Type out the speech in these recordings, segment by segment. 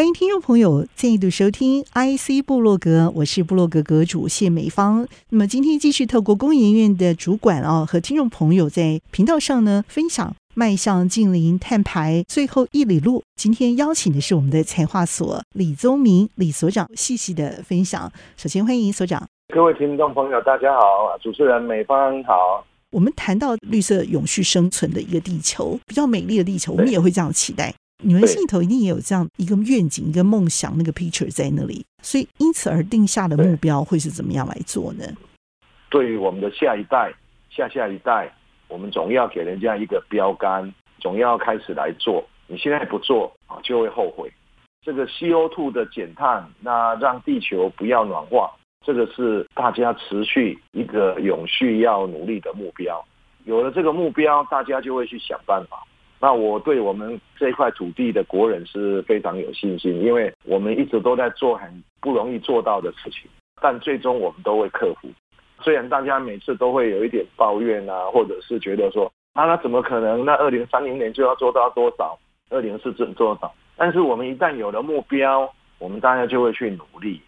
欢迎听众朋友再度收听 IC 部落格，我是部落格阁主谢美芳。那么今天继续透过工研院的主管啊，和听众朋友在频道上呢分享。迈向近零碳排最后一里路。今天邀请的是我们的财化所李宗明李所长，细细的分享。首先欢迎所长，各位听众朋友，大家好，主持人美芳好。我们谈到绿色永续生存的一个地球，比较美丽的地球，我们也会这样期待。你们心里头一定也有这样一个愿景、一个梦想，那个 picture 在那里，所以因此而定下的目标会是怎么样来做呢？对于我们的下一代、下下一代。我们总要给人家一个标杆，总要开始来做。你现在不做啊，就会后悔。这个 CO2 的减碳，那让地球不要暖化，这个是大家持续一个永续要努力的目标。有了这个目标，大家就会去想办法。那我对我们这块土地的国人是非常有信心，因为我们一直都在做很不容易做到的事情，但最终我们都会克服。虽然大家每次都会有一点抱怨啊，或者是觉得说啊，那怎么可能？那二零三零年就要做到多少？二零四零做多少？但是我们一旦有了目标，我们大家就会去努力。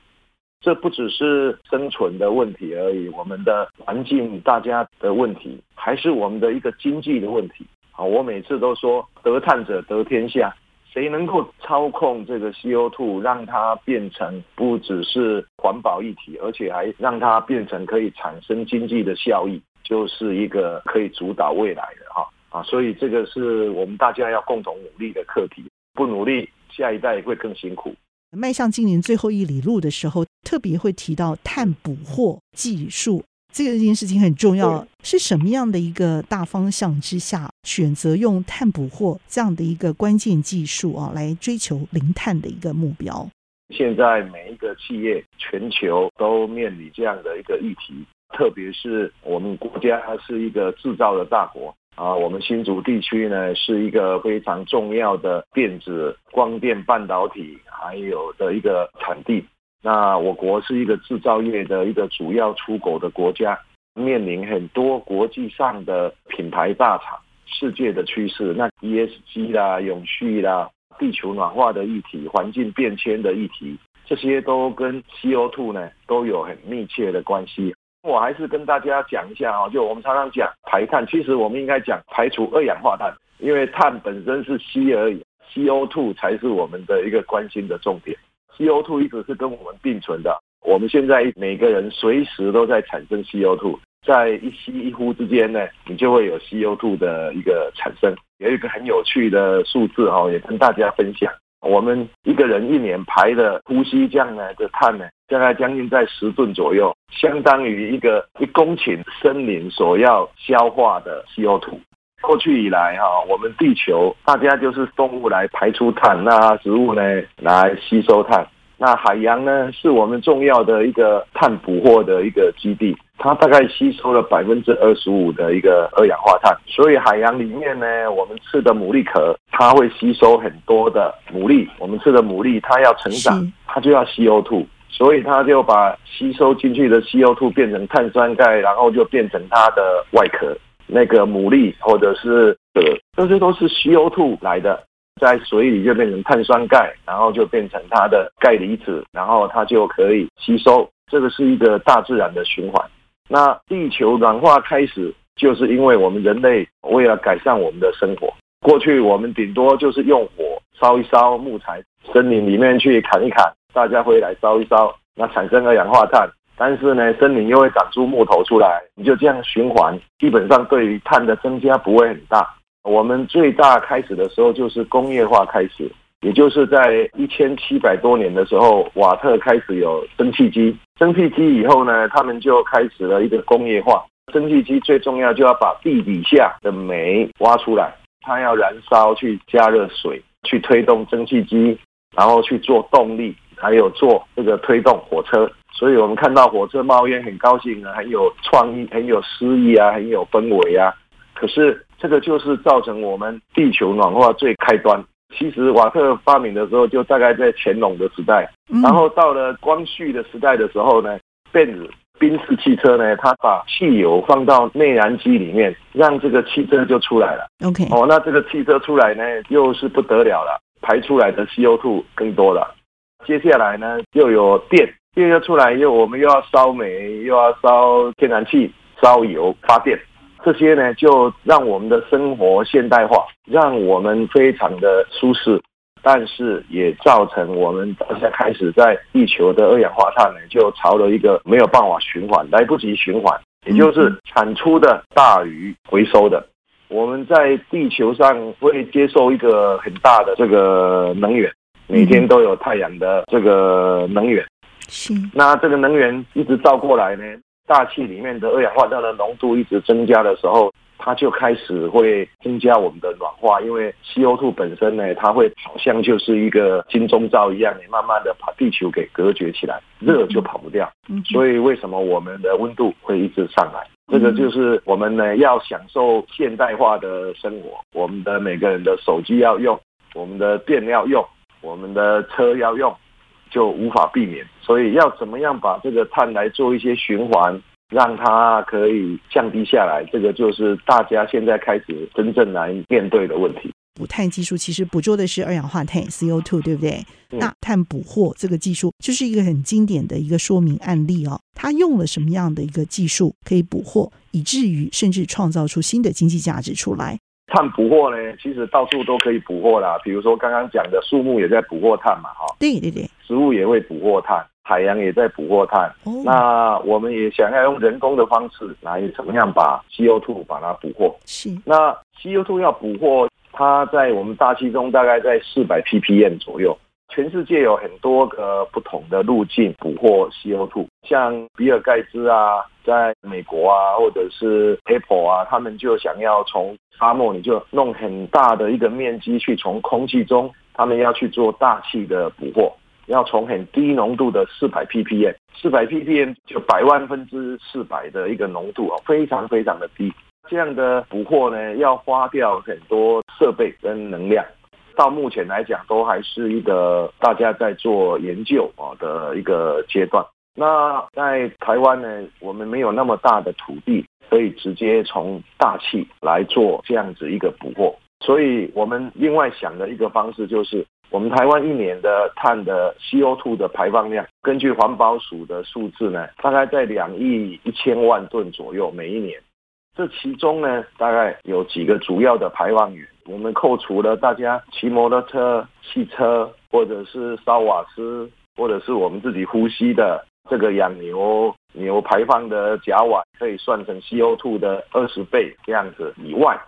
这不只是生存的问题而已，我们的环境、大家的问题，还是我们的一个经济的问题。好，我每次都说，得碳者得天下。谁能够操控这个 CO2，让它变成不只是环保议题，而且还让它变成可以产生经济的效益，就是一个可以主导未来的哈啊！所以这个是我们大家要共同努力的课题，不努力，下一代会更辛苦。迈向今年最后一里路的时候，特别会提到碳捕获技术。这个件事情很重要，是什么样的一个大方向之下选择用碳捕获这样的一个关键技术啊，来追求零碳的一个目标？现在每一个企业，全球都面临这样的一个议题，特别是我们国家是一个制造的大国啊，我们新竹地区呢是一个非常重要的电子、光电、半导体还有的一个产地。那我国是一个制造业的一个主要出口的国家，面临很多国际上的品牌大厂、世界的趋势，那 ESG 啦、永续啦、地球暖化的议题、环境变迁的议题，这些都跟 CO2 呢都有很密切的关系。我还是跟大家讲一下啊，就我们常常讲排碳，其实我们应该讲排除二氧化碳，因为碳本身是吸而已，CO2 才是我们的一个关心的重点。CO2 一直是跟我们并存的，我们现在每个人随时都在产生 CO2，在一吸一呼之间呢，你就会有 CO2 的一个产生。有一个很有趣的数字哦，也跟大家分享，我们一个人一年排的呼吸这样的碳呢，大概将近在十吨左右，相当于一个一公顷森林所要消化的 CO2。过去以来哈，我们地球大家就是动物来排出碳，那植物呢来吸收碳，那海洋呢是我们重要的一个碳捕获的一个基地，它大概吸收了百分之二十五的一个二氧化碳，所以海洋里面呢，我们吃的牡蛎壳，它会吸收很多的牡蛎，我们吃的牡蛎它要成长，它就要 CO2，所以它就把吸收进去的 CO2 变成碳酸钙，然后就变成它的外壳。那个牡蛎或者是呃，这些都是 CO2 来的，在水里就变成碳酸钙，然后就变成它的钙离子，然后它就可以吸收。这个是一个大自然的循环。那地球暖化开始，就是因为我们人类为了改善我们的生活，过去我们顶多就是用火烧一烧木材，森林里面去砍一砍，大家回来烧一烧，那产生二氧化碳。但是呢，森林又会长出木头出来，你就这样循环，基本上对于碳的增加不会很大。我们最大开始的时候就是工业化开始，也就是在一千七百多年的时候，瓦特开始有蒸汽机。蒸汽机以后呢，他们就开始了一个工业化。蒸汽机最重要就要把地底下的煤挖出来，它要燃烧去加热水，去推动蒸汽机，然后去做动力，还有做这个推动火车。所以我们看到火车冒烟很高兴啊，很有创意，很有诗意啊，很有氛围啊。可是这个就是造成我们地球暖化最开端。其实瓦特发明的时候就大概在乾隆的时代，然后到了光绪的时代的时候呢，变子宾士汽车呢，它把汽油放到内燃机里面，让这个汽车就出来了。OK，哦，那这个汽车出来呢，又是不得了了，排出来的 CO2 更多了。接下来呢，又有电，电又出来，又我们又要烧煤，又要烧天然气，烧油发电。这些呢，就让我们的生活现代化，让我们非常的舒适，但是也造成我们大家开始在地球的二氧化碳呢，就朝了一个没有办法循环，来不及循环，也就是产出的大于回收的。我们在地球上会接受一个很大的这个能源，每天都有太阳的这个能源，是。那这个能源一直照过来呢，大气里面的二氧化碳的浓度一直增加的时候，它就开始会增加我们的暖化。因为 CO2 本身呢，它会好像就是一个金钟罩一样，你慢慢的把地球给隔绝起来，热就跑不掉。嗯所以为什么我们的温度会一直上来？这个就是我们呢要享受现代化的生活，我们的每个人的手机要用，我们的电要用，我们的车要用。就无法避免，所以要怎么样把这个碳来做一些循环，让它可以降低下来，这个就是大家现在开始真正来面对的问题。补碳技术其实捕捉的是二氧化碳 CO2，对不对？嗯、那碳捕获这个技术就是一个很经典的一个说明案例哦。它用了什么样的一个技术可以捕获，以至于甚至创造出新的经济价值出来？碳捕获呢，其实到处都可以捕获啦。比如说刚刚讲的树木也在捕获碳嘛，哈。对对对。植物也会捕获碳，海洋也在捕获碳。哦。那我们也想要用人工的方式来怎么样把 CO2 把它捕获？是。那 CO2 要捕获，它在我们大气中大概在四百 ppm 左右。全世界有很多个不同的路径捕获 CO2，像比尔盖茨啊，在美国啊，或者是 Apple 啊，他们就想要从沙漠，你就弄很大的一个面积去从空气中，他们要去做大气的捕获，要从很低浓度的四百 ppm，四百 ppm 就百万分之四百的一个浓度啊，非常非常的低。这样的捕获呢，要花掉很多设备跟能量。到目前来讲，都还是一个大家在做研究啊的一个阶段。那在台湾呢，我们没有那么大的土地，可以直接从大气来做这样子一个捕获。所以我们另外想的一个方式，就是我们台湾一年的碳的 CO2 的排放量，根据环保署的数字呢，大概在两亿一千万吨左右每一年。这其中呢，大概有几个主要的排放源。我们扣除了大家骑摩托车、汽车，或者是烧瓦斯，或者是我们自己呼吸的这个养牛牛排放的甲烷，可以算成 CO2 的二十倍这样子以外，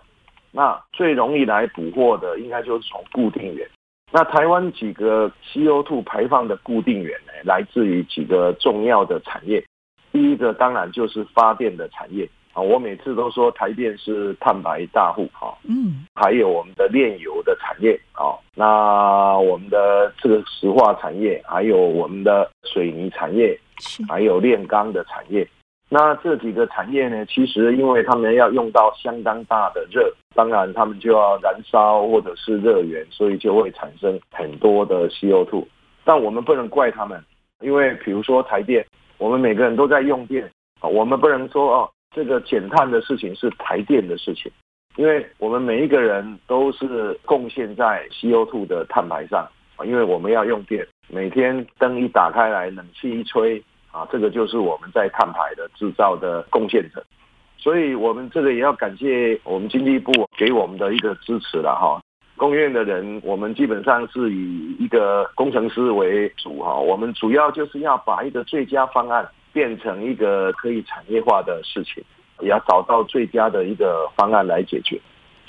那最容易来捕获的，应该就是从固定源。那台湾几个 CO2 排放的固定源呢，来自于几个重要的产业。第一个当然就是发电的产业。啊，我每次都说台电是碳排大户，啊，嗯，还有我们的炼油的产业，啊，那我们的这个石化产业，还有我们的水泥产业，还有炼钢的产业，那这几个产业呢，其实因为他们要用到相当大的热，当然他们就要燃烧或者是热源，所以就会产生很多的 CO2。但我们不能怪他们，因为比如说台电，我们每个人都在用电，啊，我们不能说哦。这个减碳的事情是台电的事情，因为我们每一个人都是贡献在 CO2 的碳排上，因为我们要用电，每天灯一打开来，冷气一吹啊，这个就是我们在碳排的制造的贡献者，所以我们这个也要感谢我们经济部给我们的一个支持了哈。工院的人，我们基本上是以一个工程师为主哈，我们主要就是要把一个最佳方案。变成一个可以产业化的事情，也要找到最佳的一个方案来解决。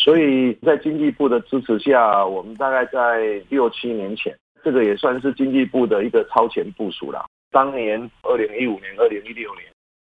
所以在经济部的支持下，我们大概在六七年前，这个也算是经济部的一个超前部署了。当年二零一五年、二零一六年，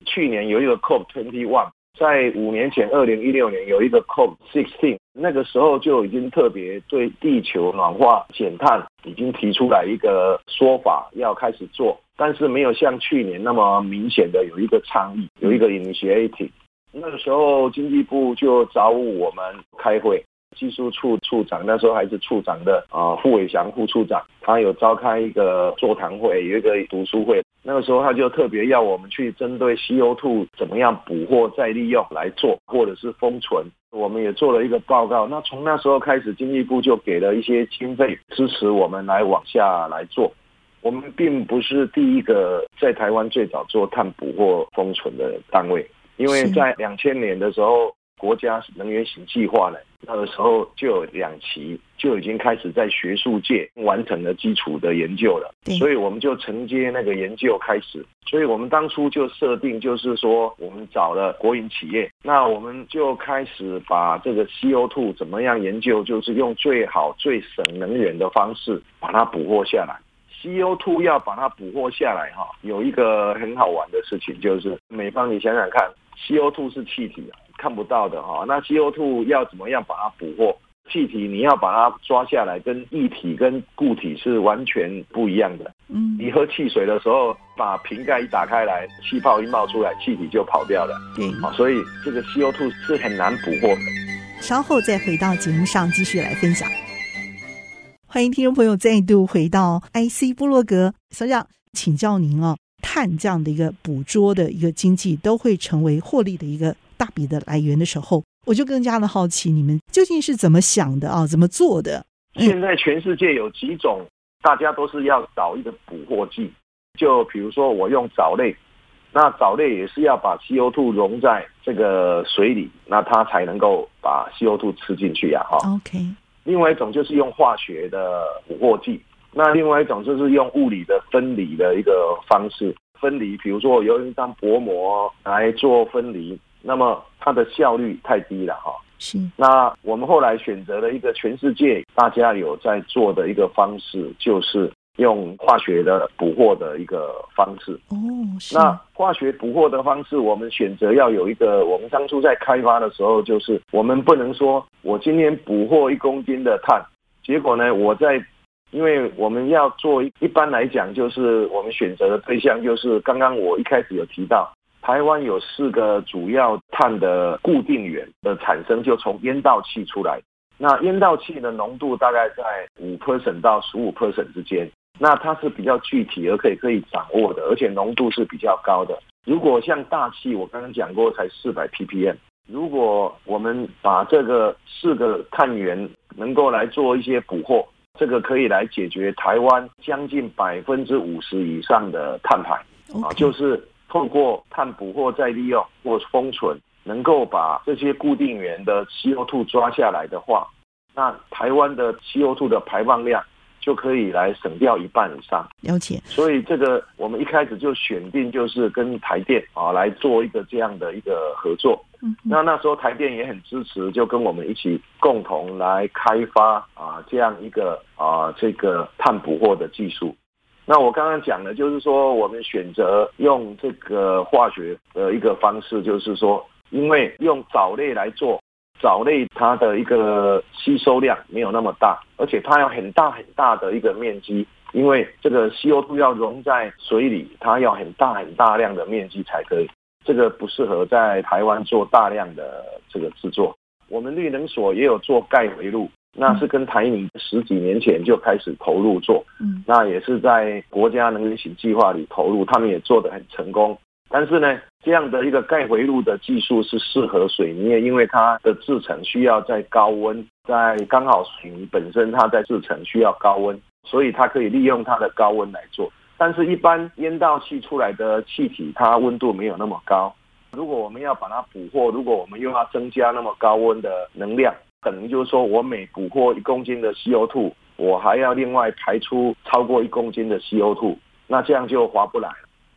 去年有一个 COP twenty one，在五年前二零一六年有一个 COP sixteen，那个时候就已经特别对地球暖化减碳已经提出来一个说法，要开始做。但是没有像去年那么明显的有一个倡议，有一个 initiative。那个时候经济部就找我们开会。技术处处长那时候还是处长的啊，傅伟祥副处长，他有召开一个座谈会，有一个读书会。那个时候他就特别要我们去针对 CO2 怎么样捕获再利用来做，或者是封存。我们也做了一个报告。那从那时候开始，经济部就给了一些经费支持我们来往下来做。我们并不是第一个在台湾最早做碳捕获封存的单位，因为在两千年的时候。国家能源型计划呢，那个时候就有两期就已经开始在学术界完成了基础的研究了，所以我们就承接那个研究开始。所以我们当初就设定，就是说我们找了国营企业，那我们就开始把这个 CO2 怎么样研究，就是用最好最省能源的方式把它捕获下来。CO2 要把它捕获下来，哈，有一个很好玩的事情，就是美方，你想想看，CO2 是气体啊。看不到的哈，那 CO2 要怎么样把它捕获？气体你要把它抓下来，跟液体跟固体是完全不一样的。嗯，你喝汽水的时候，把瓶盖一打开来，气泡一冒出来，气体就跑掉了。对，所以这个 CO2 是很难捕获的。稍后再回到节目上继续来分享。欢迎听众朋友再度回到 IC 部落格，所长，请教您哦，碳这样的一个捕捉的一个经济，都会成为获利的一个。大笔的来源的时候，我就更加的好奇，你们究竟是怎么想的啊？怎么做的？现在全世界有几种，大家都是要找一个捕获剂。就比如说，我用藻类，那藻类也是要把 CO2 溶在这个水里，那它才能够把 CO2 吃进去呀，哈。OK。另外一种就是用化学的捕获剂，那另外一种就是用物理的分离的一个方式分离。比如说，我用一张薄膜来做分离。那么它的效率太低了哈，是。那我们后来选择了一个全世界大家有在做的一个方式，就是用化学的捕获的一个方式。哦，是。那化学捕获的方式，我们选择要有一个，我们当初在开发的时候，就是我们不能说我今天捕获一公斤的碳，结果呢，我在，因为我们要做一，般来讲，就是我们选择的对象就是刚刚我一开始有提到。台湾有四个主要碳的固定源的产生，就从烟道气出来。那烟道气的浓度大概在五 percent 到十五 percent 之间。那它是比较具体而可以可以掌握的，而且浓度是比较高的。如果像大气，我刚刚讲过才四百 ppm。如果我们把这个四个碳源能够来做一些捕获，这个可以来解决台湾将近百分之五十以上的碳排啊，就是。透过碳捕获再利用或封存，能够把这些固定源的 CO2 抓下来的话，那台湾的 CO2 的排放量就可以来省掉一半以上。了解。所以这个我们一开始就选定就是跟台电啊来做一个这样的一个合作。那那时候台电也很支持，就跟我们一起共同来开发啊这样一个啊这个碳捕获的技术。那我刚刚讲的，就是说我们选择用这个化学的一个方式，就是说，因为用藻类来做，藻类它的一个吸收量没有那么大，而且它要很大很大的一个面积，因为这个 CO2 要溶在水里，它要很大很大量的面积才可以，这个不适合在台湾做大量的这个制作。我们绿能所也有做钙回路。那是跟台泥十几年前就开始投入做，嗯，那也是在国家能源型计划里投入，他们也做得很成功。但是呢，这样的一个钙回路的技术是适合水泥业，因为它的制成需要在高温，在刚好水泥本身它在制成需要高温，所以它可以利用它的高温来做。但是，一般烟道气出来的气体，它温度没有那么高。如果我们要把它捕获，如果我们又要增加那么高温的能量。可能就是说，我每捕获一公斤的 CO2，我还要另外排出超过一公斤的 CO2，那这样就划不来，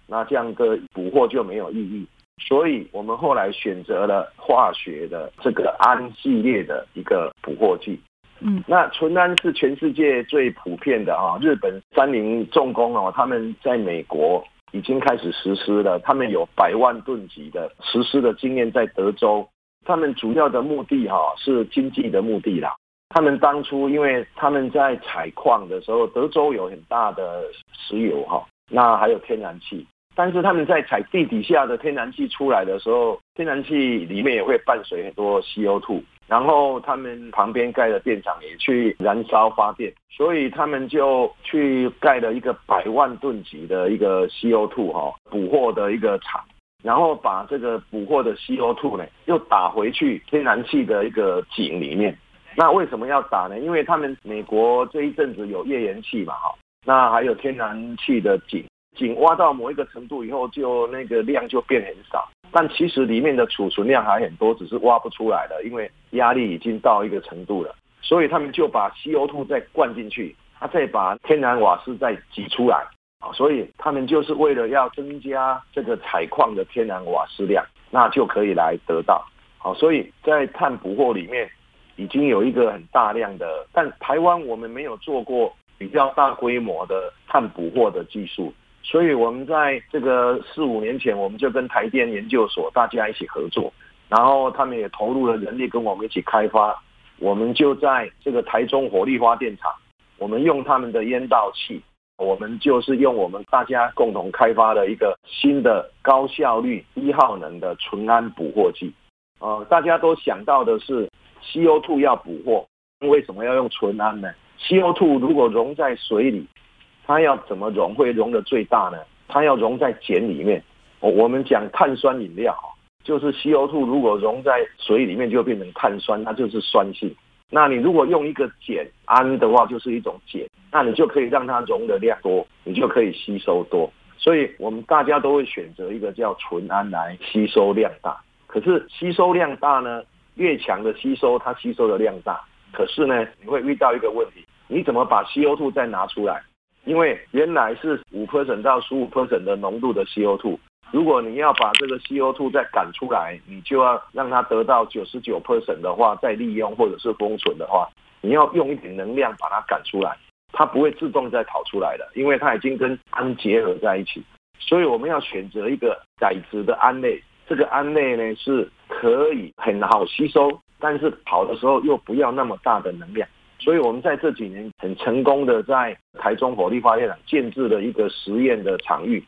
那这样的捕获就没有意义。所以我们后来选择了化学的这个氨系列的一个捕获剂。嗯，那纯氨是全世界最普遍的啊，日本三菱重工哦，他们在美国已经开始实施了，他们有百万吨级的实施的经验在德州。他们主要的目的哈是经济的目的啦。他们当初因为他们在采矿的时候，德州有很大的石油哈，那还有天然气。但是他们在采地底下的天然气出来的时候，天然气里面也会伴随很多 CO2，然后他们旁边盖的电厂也去燃烧发电，所以他们就去盖了一个百万吨级的一个 CO2 哈捕获的一个厂，然后把这个捕获的 CO2 呢又打回去天然气的一个井里面。那为什么要打呢？因为他们美国这一阵子有页岩气嘛哈，那还有天然气的井。井挖到某一个程度以后，就那个量就变很少，但其实里面的储存量还很多，只是挖不出来了，因为压力已经到一个程度了，所以他们就把 CO2 再灌进去，他再把天然瓦斯再挤出来啊，所以他们就是为了要增加这个采矿的天然瓦斯量，那就可以来得到。好，所以在碳捕获里面已经有一个很大量的，但台湾我们没有做过比较大规模的碳捕获的技术。所以，我们在这个四五年前，我们就跟台电研究所大家一起合作，然后他们也投入了人力跟我们一起开发。我们就在这个台中火力发电厂，我们用他们的烟道器，我们就是用我们大家共同开发的一个新的高效率低耗能的纯氨捕获器。呃，大家都想到的是 CO2 要捕获，为什么要用纯氨呢？CO2 如果溶在水里。它要怎么溶会溶得最大呢？它要溶在碱里面。我们讲碳酸饮料，就是 CO2 如果溶在水里面就变成碳酸，它就是酸性。那你如果用一个碱氨的话，就是一种碱，那你就可以让它溶的量多，你就可以吸收多。所以我们大家都会选择一个叫纯氨来吸收量大。可是吸收量大呢，越强的吸收它吸收的量大，可是呢，你会遇到一个问题，你怎么把 CO2 再拿出来？因为原来是五 percent 到十五 percent 的浓度的 CO2，如果你要把这个 CO2 再赶出来，你就要让它得到九十九 percent 的话，再利用或者是封存的话，你要用一点能量把它赶出来，它不会自动再跑出来的，因为它已经跟氨结合在一起。所以我们要选择一个改质的胺类，这个胺类呢是可以很好吸收，但是跑的时候又不要那么大的能量。所以，我们在这几年很成功的在台中火力发电厂建置的一个实验的场域，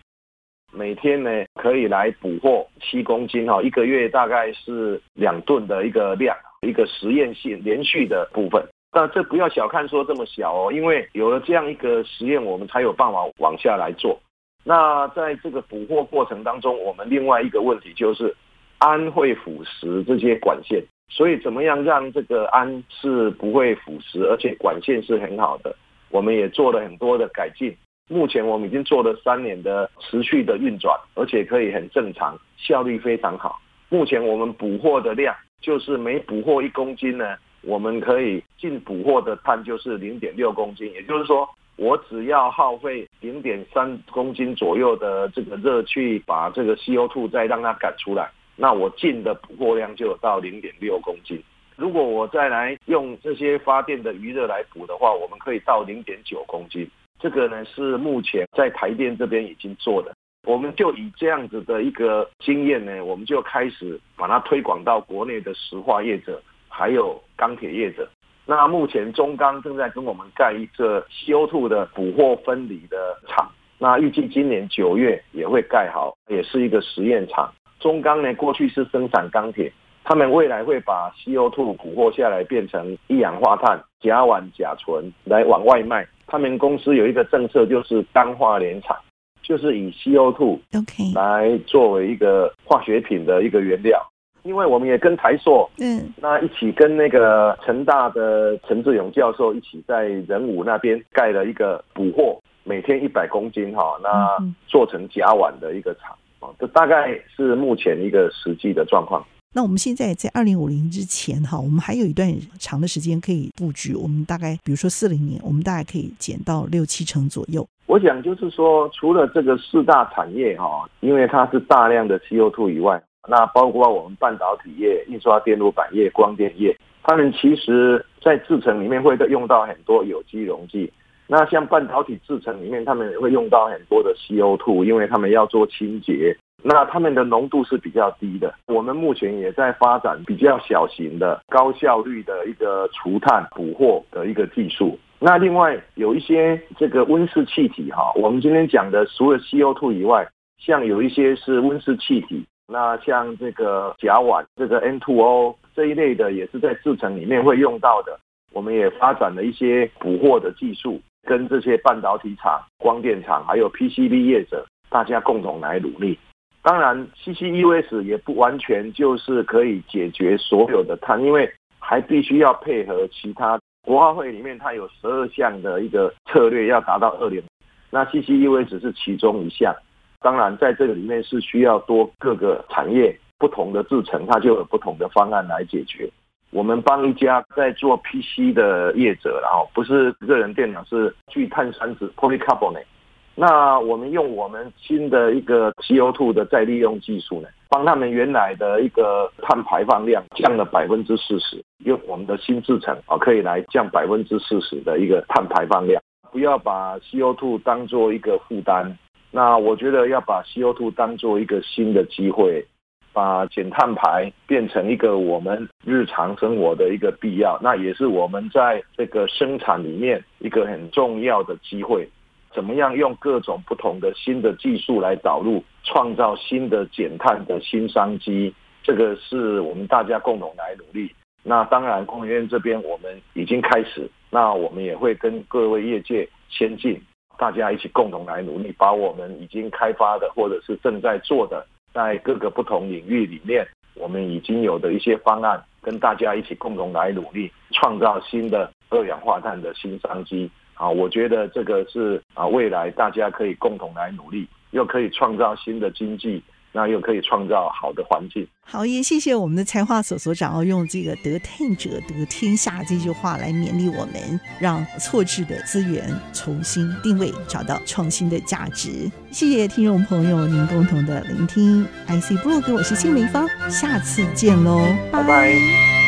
每天呢可以来捕获七公斤哈，一个月大概是两吨的一个量，一个实验性连续的部分。但这不要小看说这么小哦，因为有了这样一个实验，我们才有办法往下来做。那在这个捕获过程当中，我们另外一个问题就是氨会腐蚀这些管线。所以，怎么样让这个氨是不会腐蚀，而且管线是很好的？我们也做了很多的改进。目前我们已经做了三年的持续的运转，而且可以很正常，效率非常好。目前我们捕获的量就是每捕获一公斤呢，我们可以进捕获的碳就是零点六公斤。也就是说，我只要耗费零点三公斤左右的这个热去把这个 CO2 再让它赶出来。那我进的捕获量就有到零点六公斤。如果我再来用这些发电的余热来补的话，我们可以到零点九公斤。这个呢是目前在台电这边已经做的。我们就以这样子的一个经验呢，我们就开始把它推广到国内的石化业者，还有钢铁业者。那目前中钢正在跟我们盖一个 CO2 的捕获分离的厂，那预计今年九月也会盖好，也是一个实验厂。中钢呢，过去是生产钢铁，他们未来会把 CO2 捕获下来，变成一氧化碳、甲烷、甲醇来往外卖。他们公司有一个政策，就是钢化联厂，就是以 CO2 OK 来作为一个化学品的一个原料。因为我们也跟台塑嗯，那一起跟那个成大的陈志勇教授一起在仁武那边盖了一个捕获每天一百公斤哈，那做成甲烷的一个厂啊。这大概是目前一个实际的状况。那我们现在在二零五零之前哈，我们还有一段长的时间可以布局。我们大概比如说四零年，我们大概可以减到六七成左右。我想就是说，除了这个四大产业哈，因为它是大量的 CO2 以外，那包括我们半导体业、印刷电路板业、光电业，他们其实在制程里面会用到很多有机溶剂。那像半导体制程里面，他们也会用到很多的 CO2，因为他们要做清洁，那他们的浓度是比较低的。我们目前也在发展比较小型的、高效率的一个除碳捕获的一个技术。那另外有一些这个温室气体哈，我们今天讲的除了 CO2 以外，像有一些是温室气体，那像这个甲烷、这个 N2O 这一类的，也是在制程里面会用到的。我们也发展了一些捕获的技术，跟这些半导体厂、光电厂还有 PCB 业者，大家共同来努力。当然，CCUS 也不完全就是可以解决所有的碳，因为还必须要配合其他。国发会里面它有十二项的一个策略要达到二零，那 CCUS 是其中一项。当然，在这个里面是需要多各个产业不同的制成，它就有不同的方案来解决。我们帮一家在做 PC 的业者，然后不是个人电脑，是聚碳酸酯 （polycarbonate）。那我们用我们新的一个 CO2 的再利用技术呢，帮他们原来的一个碳排放量降了百分之四十，用我们的新制程啊，可以来降百分之四十的一个碳排放量。不要把 CO2 当做一个负担，那我觉得要把 CO2 当做一个新的机会。把减碳排变成一个我们日常生活的一个必要，那也是我们在这个生产里面一个很重要的机会。怎么样用各种不同的新的技术来导入，创造新的减碳的新商机？这个是我们大家共同来努力。那当然，工研院这边我们已经开始，那我们也会跟各位业界先进，大家一起共同来努力，把我们已经开发的或者是正在做的。在各个不同领域里面，我们已经有的一些方案，跟大家一起共同来努力，创造新的二氧化碳的新商机。啊，我觉得这个是啊，未来大家可以共同来努力，又可以创造新的经济。那又可以创造好的环境。好，也谢谢我们的材化所所长哦，用这个“得碳者得天下”这句话来勉励我们，让错置的资源重新定位，找到创新的价值。谢谢听众朋友您共同的聆听，IC 部落格，我是谢梅芳，下次见喽，拜拜。